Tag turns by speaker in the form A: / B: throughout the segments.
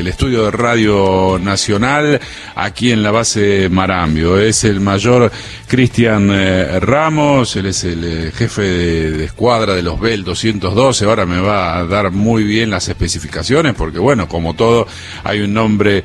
A: el estudio de Radio Nacional aquí en la base Marambio. Es el mayor Cristian eh, Ramos, él es el eh, jefe de, escuadra de los Bell 212. Ahora me va a dar muy bien las especificaciones porque, bueno, como todo, hay un nombre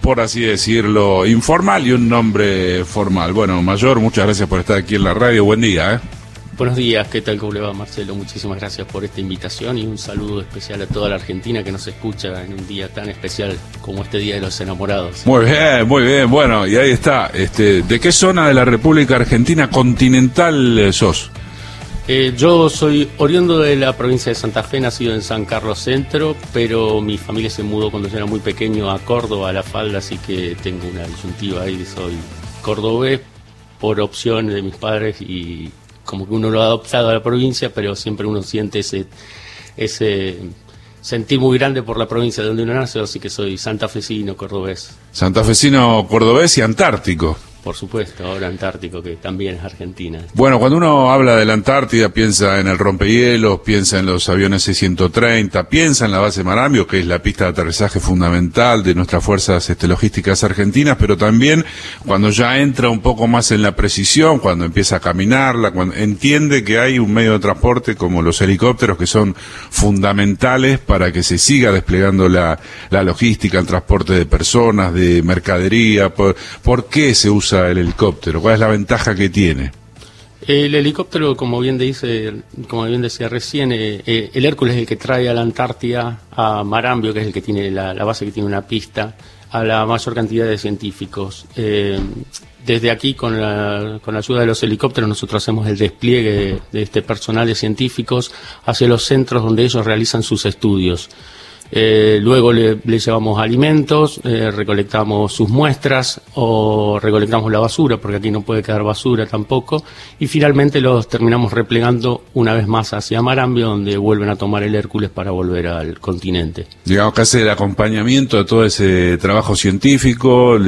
A: por así decirlo, informal y un nombre formal. Bueno, Mayor, muchas gracias por estar aquí en la radio. Buen día. ¿eh?
B: Buenos días, ¿qué tal? ¿Cómo le va Marcelo? Muchísimas gracias por esta invitación y un saludo especial a toda la Argentina que nos escucha en un día tan especial como este Día de los Enamorados.
A: Muy bien, muy bien. Bueno, y ahí está. Este, ¿De qué zona de la República Argentina continental sos?
B: Eh, yo soy oriundo de la provincia de Santa Fe, nacido en San Carlos Centro, pero mi familia se mudó cuando yo era muy pequeño a Córdoba, a La Falda, así que tengo una disyuntiva ahí, soy cordobés por opción de mis padres y como que uno lo ha adoptado a la provincia, pero siempre uno siente ese, ese sentir muy grande por la provincia de donde uno nace, así que soy santafesino, cordobés.
A: Santafesino, cordobés y antártico.
B: Por supuesto, ahora Antártico, que también es Argentina.
A: Bueno, cuando uno habla de la Antártida, piensa en el rompehielos, piensa en los aviones C-130, piensa en la base Marambio, que es la pista de aterrizaje fundamental de nuestras fuerzas este, logísticas argentinas, pero también cuando ya entra un poco más en la precisión, cuando empieza a caminarla, cuando entiende que hay un medio de transporte como los helicópteros que son fundamentales para que se siga desplegando la, logística, el transporte de personas, de mercadería. ¿Por, ¿por qué se usa el helicóptero? ¿Cuál es la ventaja que tiene?
B: El helicóptero, como bien dice, como bien decía recién, eh, eh, el Hércules es el que trae a la Antártida, a Marambio, que es el que tiene la, base que tiene una pista, a la mayor cantidad de científicos. Eh, desde aquí, con la, con la ayuda de los helicópteros, nosotros hacemos el despliegue de este personal de científicos hacia los centros donde ellos realizan sus estudios. Eh, luego le, llevamos alimentos, eh, recolectamos sus muestras o recolectamos la basura, porque aquí no puede quedar basura tampoco, y finalmente los terminamos replegando una vez más hacia Marambio, donde vuelven a tomar el Hércules para volver al continente.
A: Digamos que hace el acompañamiento de todo ese trabajo científico,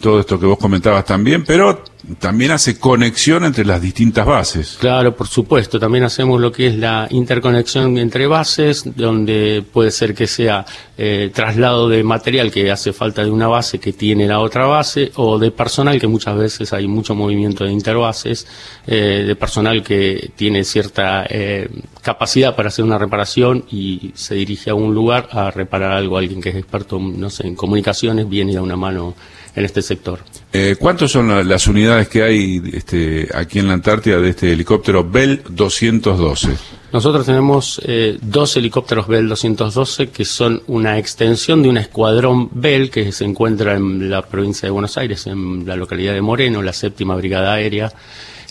A: todo esto que vos comentabas también, pero también hace conexión entre las distintas bases.
B: Claro, por supuesto. También hacemos lo que es la interconexión entre bases, donde puede ser que sea eh, traslado de material que hace falta de una base que tiene la otra base, o de personal, que muchas veces hay mucho movimiento de interbases, eh, de personal que tiene cierta eh, capacidad para hacer una reparación y se dirige a un lugar a reparar algo. Alguien que es experto, no sé, en comunicaciones viene y da una mano en este sector.
A: Eh, ¿Cuántas son las unidades que hay este, aquí en la Antártida de este helicóptero Bell 212?
B: Nosotros tenemos eh, dos helicópteros Bell 212 que son una extensión de un escuadrón Bell que se encuentra en la provincia de Buenos Aires, en la localidad de Moreno, la séptima brigada aérea.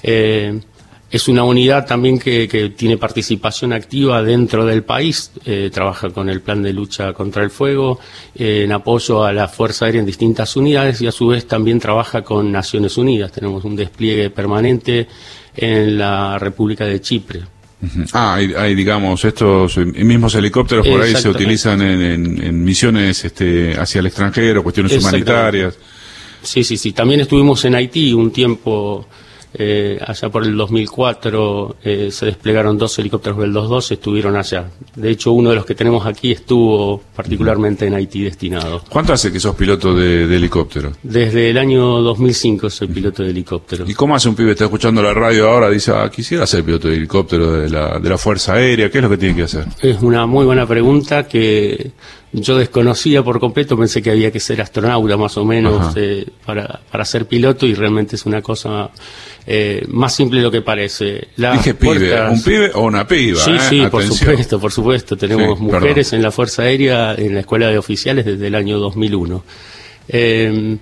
B: Eh, es una unidad también que, tiene participación activa dentro del país, eh, trabaja con el plan de lucha contra el fuego, eh, en apoyo a la Fuerza Aérea en distintas unidades y a su vez también trabaja con Naciones Unidas. Tenemos un despliegue permanente en la República de Chipre.
A: Ah, hay, digamos, estos mismos helicópteros por ahí se utilizan en, misiones este, hacia el extranjero, cuestiones humanitarias.
B: Sí, sí, sí. También estuvimos en Haití un tiempo eh, allá por el 2004 eh, se desplegaron dos helicópteros del 212, estuvieron allá. De hecho, uno de los que tenemos aquí estuvo particularmente en Haití destinado.
A: ¿Cuánto hace que sos piloto de, helicóptero?
B: Desde el año 2005 soy piloto de helicóptero.
A: ¿Y cómo hace un pibe está escuchando la radio ahora? Dice, ah, quisiera ser piloto de helicóptero de la, de la Fuerza Aérea. ¿Qué es lo que tiene que hacer?
B: Es una muy buena pregunta que yo desconocía por completo, pensé que había que ser astronauta más o menos eh, para, para ser piloto y realmente es una cosa eh, más simple de lo que parece.
A: Dije pibe, ¿un pibe o una piba?
B: Sí, sí, por supuesto, por supuesto. Tenemos mujeres en la Fuerza Aérea, en la Escuela de Oficiales desde el año 2001. Eh,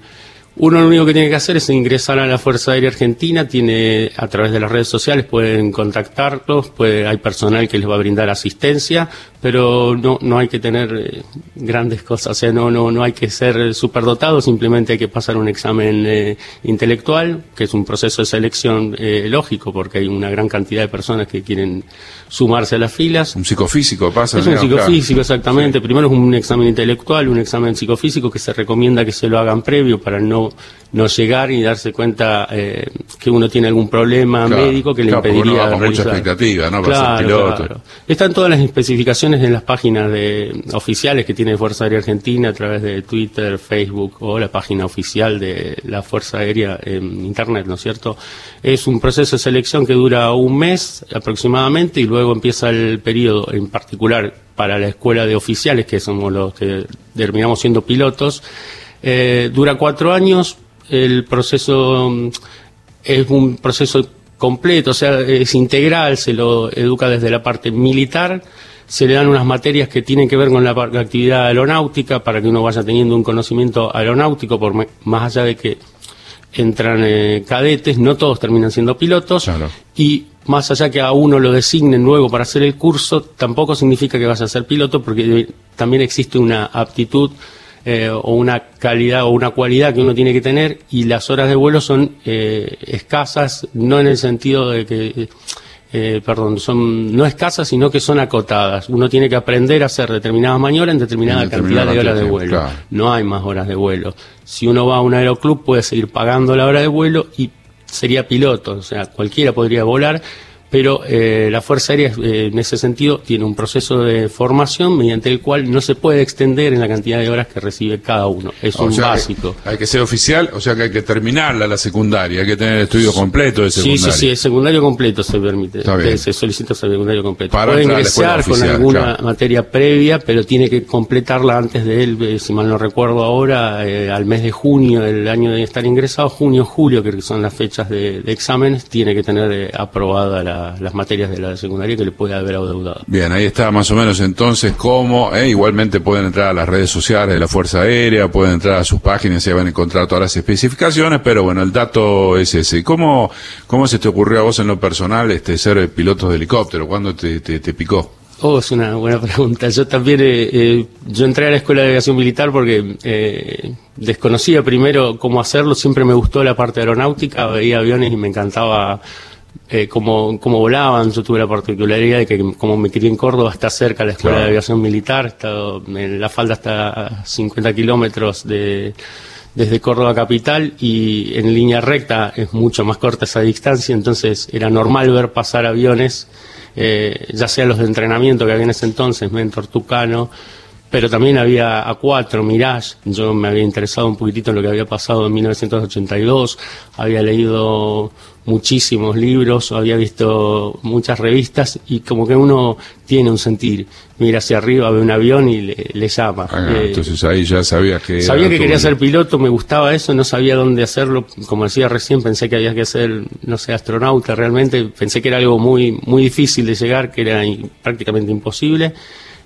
B: uno lo único que tiene que hacer es ingresar a la Fuerza Aérea Argentina, tiene a través de las redes sociales pueden contactarlos, puede, hay personal que les va a brindar asistencia, pero no, no hay que tener eh, grandes cosas, o sea, no, no, no hay que ser superdotado, simplemente hay que pasar un examen eh, intelectual, que es un proceso de selección eh, lógico, porque hay una gran cantidad de personas que quieren sumarse a las filas.
A: Un psicofísico pasa.
B: Es un psicofísico, exactamente. Primero es un examen intelectual, un examen psicofísico que se recomienda que se lo hagan previo para no, no llegar y darse cuenta eh, que uno tiene algún problema médico que le impediría
A: mucha expectativa, ¿no? Para
B: Están todas las especificaciones en las páginas de, oficiales que tiene Fuerza Aérea Argentina a través de Twitter, Facebook o la página oficial de la Fuerza Aérea en Internet, ¿no es cierto? Es un proceso de selección que dura un mes aproximadamente y luego empieza el periodo en particular para la escuela de oficiales, que somos los que terminamos siendo pilotos. Eh, dura cuatro años, el proceso es un proceso completo, o sea, es integral, se lo educa desde la parte militar, se le dan unas materias que tienen que ver con la, actividad aeronáutica para que uno vaya teniendo un conocimiento aeronáutico, por más allá de que entran eh, cadetes, no todos terminan siendo pilotos, y más allá que a uno lo designen luego para hacer el curso, tampoco significa que vas a ser piloto, porque también existe una aptitud eh, o una calidad o una cualidad que uno tiene que tener y las horas de vuelo son eh, escasas, no en el sentido de que, eh, perdón, son no escasas, sino que son acotadas. Uno tiene que aprender a hacer determinadas maniobras en determinada cantidad de horas de vuelo. No hay más horas de vuelo. Si uno va a un aeroclub puede seguir pagando la hora de vuelo y sería piloto, o sea, cualquiera podría volar pero eh, la Fuerza Aérea eh, en ese sentido tiene un proceso de formación mediante el cual no se puede extender en la cantidad de horas que recibe cada uno. Es un básico.
A: hay que ser oficial, o sea que hay que terminarla la secundaria, hay que tener el estudio completo de secundaria.
B: Sí, sí, sí, el secundario completo se permite. Se solicita secundario completo. Para puede ingresar con alguna materia previa, pero tiene que completarla antes de él, eh, si mal no recuerdo ahora, al mes de junio del año de estar ingresado, junio, julio, que son las fechas de exámenes, tiene que tener aprobada la las materias de la secundaria que le puede haber adeudado.
A: Bien, ahí está más o menos entonces cómo, eh, igualmente pueden entrar a las redes sociales de la Fuerza Aérea, pueden entrar a sus páginas y van a encontrar todas las especificaciones, pero bueno, el dato es ese. ¿Cómo, cómo se te ocurrió a vos en lo personal este ser piloto de helicóptero? ¿Cuándo te, te, picó?
B: Oh, es una buena pregunta. Yo también, eh, eh, yo entré a la Escuela de Aviación Militar porque eh, desconocía primero cómo hacerlo, siempre me gustó la parte aeronáutica, veía aviones y me encantaba eh, como, como volaban. Yo tuve la particularidad de que como me crié en Córdoba, está cerca la Escuela de Aviación Militar, está, en la falda está a 50 kilómetros de, desde Córdoba capital y en línea recta es mucho más corta esa distancia, entonces era normal ver pasar aviones, eh, ya sea los de entrenamiento que había en ese entonces, Mentor Tucano, pero también había A4, Mirage, yo me había interesado un poquitito en lo que había pasado en 1982, había leído muchísimos libros, había visto muchas revistas y como que uno tiene un sentir, mira hacia arriba, ve un avión y le, llama.
A: Ah, eh, entonces ahí ya sabía que...
B: Sabía que quería ser piloto, me gustaba eso, no sabía dónde hacerlo, como decía recién, pensé que había que ser, no sé, astronauta, realmente pensé que era algo muy, muy difícil de llegar, que era prácticamente imposible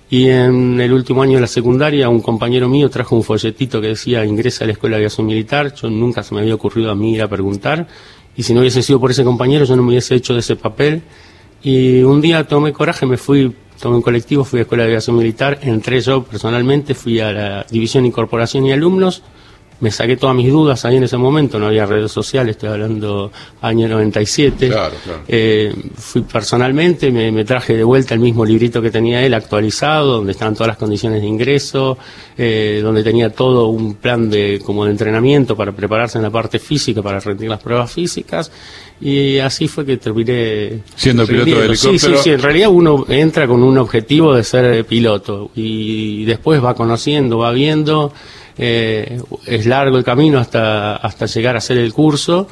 B: y en el último año de la secundaria, un compañero mío trajo un folletito que decía ingresa a la Escuela de Aviación Militar. Yo nunca se me había ocurrido a mí ir a preguntar. Y si no hubiese sido por ese compañero, yo no me hubiese hecho de ese papel. Y un día tomé coraje, me fui, tomé un colectivo, fui a la Escuela de Aviación Militar, entré yo personalmente, fui a la División Incorporación y Alumnos me saqué todas mis dudas ahí en ese momento, no había redes sociales, estoy hablando año 97. Claro, claro. Eh, fui personalmente, me, traje de vuelta el mismo librito que tenía él, actualizado, donde estaban todas las condiciones de ingreso, eh, donde tenía todo un plan de como de entrenamiento para prepararse en la parte física, para rendir las pruebas físicas, y así fue que terminé
A: siendo piloto de helicóptero.
B: Sí, sí, sí, en realidad uno entra con un objetivo de ser piloto y después va conociendo, va viendo eh, es largo el camino hasta, hasta llegar a hacer el curso.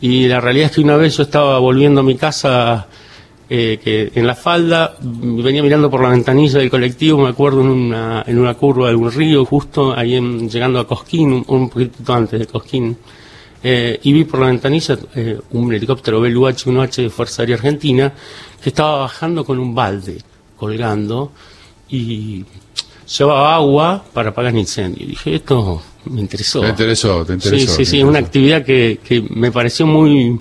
B: Y la realidad es que una vez yo estaba volviendo a mi casa eh, que en la falda venía mirando por la ventanilla del colectivo, me acuerdo en una, en una curva de un río, justo ahí llegando a Cosquín, un, poquito antes de Cosquín, eh, y vi por la ventanilla un helicóptero BLUH-1H de Fuerza Aérea Argentina que estaba bajando con un balde colgando y llevaba agua para apagar el incendio. Y dije, esto me interesó.
A: Te interesó, te interesó.
B: Sí, sí, sí, una actividad que, que me pareció muy,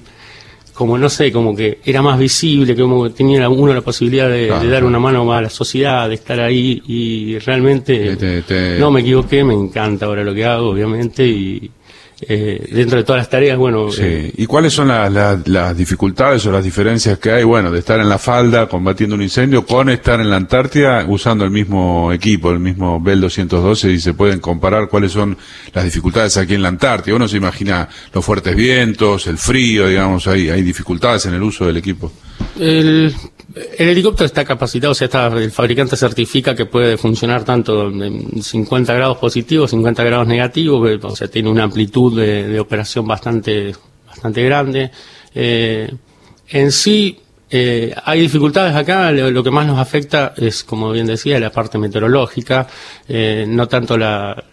B: como no sé, como que era más visible, como que tenía uno la posibilidad de, dar una mano a la sociedad, de estar ahí y realmente no me equivoqué, me encanta ahora lo que hago, obviamente, y eh, dentro de todas las tareas, bueno...
A: Sí.
B: eh,
A: ¿Y cuáles son la- la- las dificultades o las diferencias que hay, bueno, de estar en la falda combatiendo un incendio con estar en la Antártida usando el mismo equipo, el mismo Bell 212 y se pueden comparar cuáles son las dificultades aquí en la Antártida? Uno se imagina los fuertes vientos, el frío, digamos, hay, hay dificultades en el uso del equipo.
B: El, el helicóptero está capacitado, o sea, está, el fabricante certifica que puede funcionar tanto en 50 grados positivos, 50 grados negativos, o sea, tiene una amplitud de, operación bastante, bastante grande. Eh, en sí, eh, hay dificultades acá, lo, que más nos afecta es, como bien decía, la parte meteorológica, eh, no tanto la,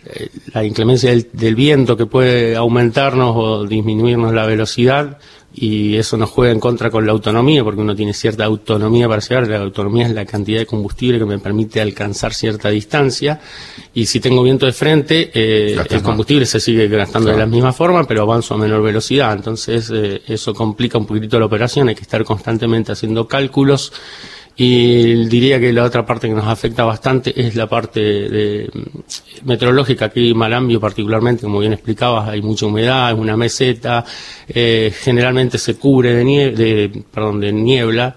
B: inclemencia del viento que puede aumentarnos o disminuirnos la velocidad, y eso nos juega en contra con la autonomía, porque uno tiene cierta autonomía para llegar, la autonomía es la cantidad de combustible que me permite alcanzar cierta distancia, y si tengo viento de frente, eh, el
A: más.
B: combustible se sigue gastando
A: Claro.
B: de la misma forma, pero avanzo a menor velocidad, entonces eh, eso complica un poquito la operación, hay que estar constantemente haciendo cálculos, y diría que la otra parte que nos afecta bastante es la parte de, mm, meteorológica. Aquí en Malambio particularmente, como bien explicabas, hay mucha humedad, es una meseta, eh, generalmente se cubre de, nie- de, perdón, de niebla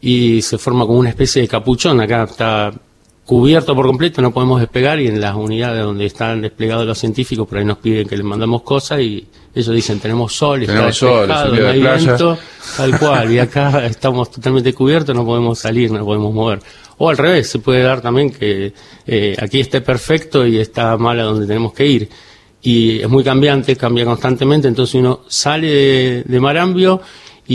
B: y se forma como una especie de capuchón. Acá está cubierto por completo, no podemos despegar y en las unidades donde están desplegados los científicos por ahí nos piden que les mandamos cosas y ellos dicen tenemos sol, está
A: Tenemos sol,
B: despejado,
A: es un día
B: no hay
A: playa".
B: viento, tal cual, y acá estamos totalmente cubiertos, no podemos salir, no podemos mover. O al revés, se puede dar también que eh, aquí esté perfecto y está mal a donde tenemos que ir. Y es muy cambiante, cambia constantemente, entonces uno sale de, de Marambio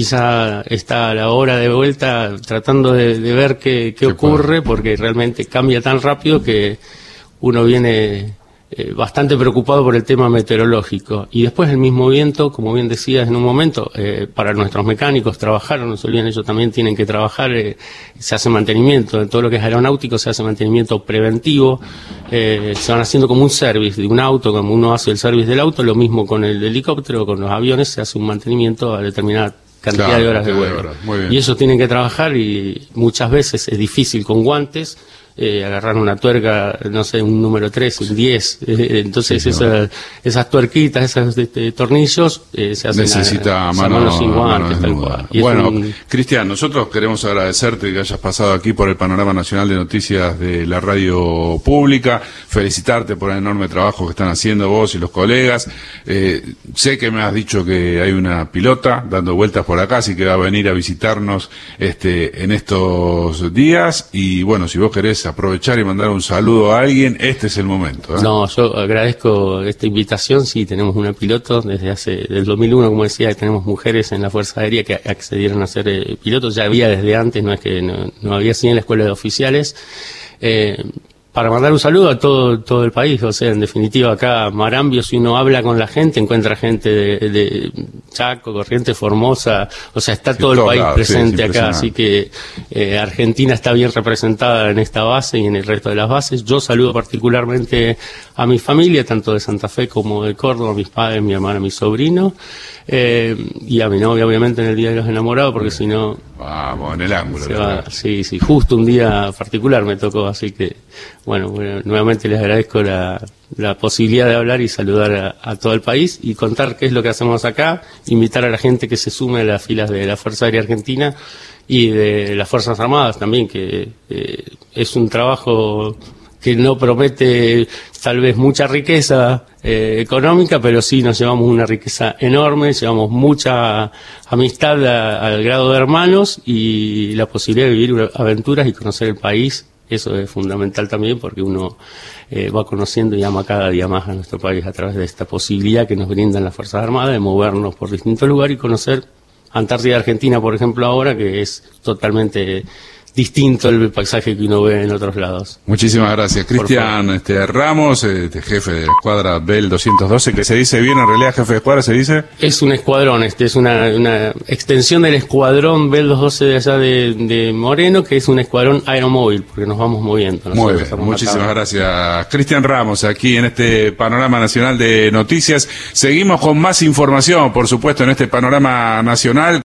B: ya está a la hora de vuelta tratando de, de ver qué, qué
A: ¿Qué
B: ocurre, porque realmente cambia tan rápido que uno viene eh, bastante preocupado por el tema meteorológico. Y después el mismo viento, como bien decías en un momento, eh, para nuestros mecánicos trabajar, no se olviden, ellos también tienen que trabajar, eh, se hace mantenimiento, en todo lo que es aeronáutico se hace mantenimiento preventivo, eh, se van haciendo como un service de un auto, como uno hace el service del auto, lo mismo con el helicóptero, con los aviones, se hace un mantenimiento a determinada cantidad
A: Claro,
B: de horas de vuelo.
A: horas, muy bien.
B: Y ellos tienen que trabajar y muchas veces es difícil con guantes. Eh, agarrar una tuerca, no sé, un número 3, un 10, eh, entonces
A: Sí,
B: esa- esas tuerquitas, esos este, tornillos eh, se hacen
A: Necesita
B: a, a
A: mano,
B: tal cual.
A: Bueno,
B: un-
A: Cristian, nosotros queremos agradecerte que hayas pasado aquí por el Panorama Nacional de Noticias de la Radio Pública, felicitarte por el enorme trabajo que están haciendo vos y los colegas. Eh, sé que me has dicho que hay una pilota dando vueltas por acá, así que va a venir a visitarnos este, en estos días. Y bueno, si vos querés aprovechar y mandar un saludo a alguien, este es el momento. ¿eh?
B: No, yo agradezco esta invitación. Sí, tenemos una piloto desde hace del 2001, como decía, tenemos mujeres en la Fuerza Aérea que accedieron a ser eh, pilotos. Ya había desde antes, no es que no, había así en la escuela de oficiales. Eh, para mandar un saludo a todo, todo el país, o sea, en definitiva acá Marambio, si uno habla con la gente, encuentra gente de, de Chaco, Corrientes, Formosa, o sea, está
A: Sí,
B: todo el país
A: sí,
B: presente acá, así que eh, Argentina está bien representada en esta base y en el resto de las bases. Yo saludo particularmente a mi familia, tanto de Santa Fe como de Córdoba, a mis padres, mi hermana, mi sobrino, eh, y a mi novia, obviamente, en el Día de los Enamorados, porque si no,
A: Vamos, en el ángulo.
B: se va, sí, sí, justo un día particular me tocó, así que, bueno, bueno, nuevamente les agradezco la, la posibilidad de hablar y saludar a, a todo el país y contar qué es lo que hacemos acá, invitar a la gente que se sume a las filas de la Fuerza Aérea Argentina y de las Fuerzas Armadas también, que eh, es un trabajo que no promete tal vez mucha riqueza eh, económica, pero sí nos llevamos una riqueza enorme, llevamos mucha amistad al grado de hermanos y la posibilidad de vivir aventuras y conocer el país. Eso es fundamental también porque uno eh, va conociendo y ama cada día más a nuestro país a través de esta posibilidad que nos brindan las Fuerzas Armadas de movernos por distintos lugares y conocer Antártida Argentina, por ejemplo, ahora, que es totalmente distinto el paisaje que uno ve en otros lados.
A: Muchísimas gracias. Cristian este, Ramos, este, jefe de la escuadra Bell 212, que se dice bien en realidad, jefe de escuadra, se dice.
B: Es un escuadrón, este es una, una extensión del escuadrón Bell 212 de allá de, de Moreno, que es un escuadrón aeromóvil, porque nos vamos moviendo.
A: Muy bien, muchísimas
B: acá.
A: gracias. Cristian Ramos, aquí en este panorama nacional de noticias. Seguimos con más información, por supuesto, en este panorama nacional.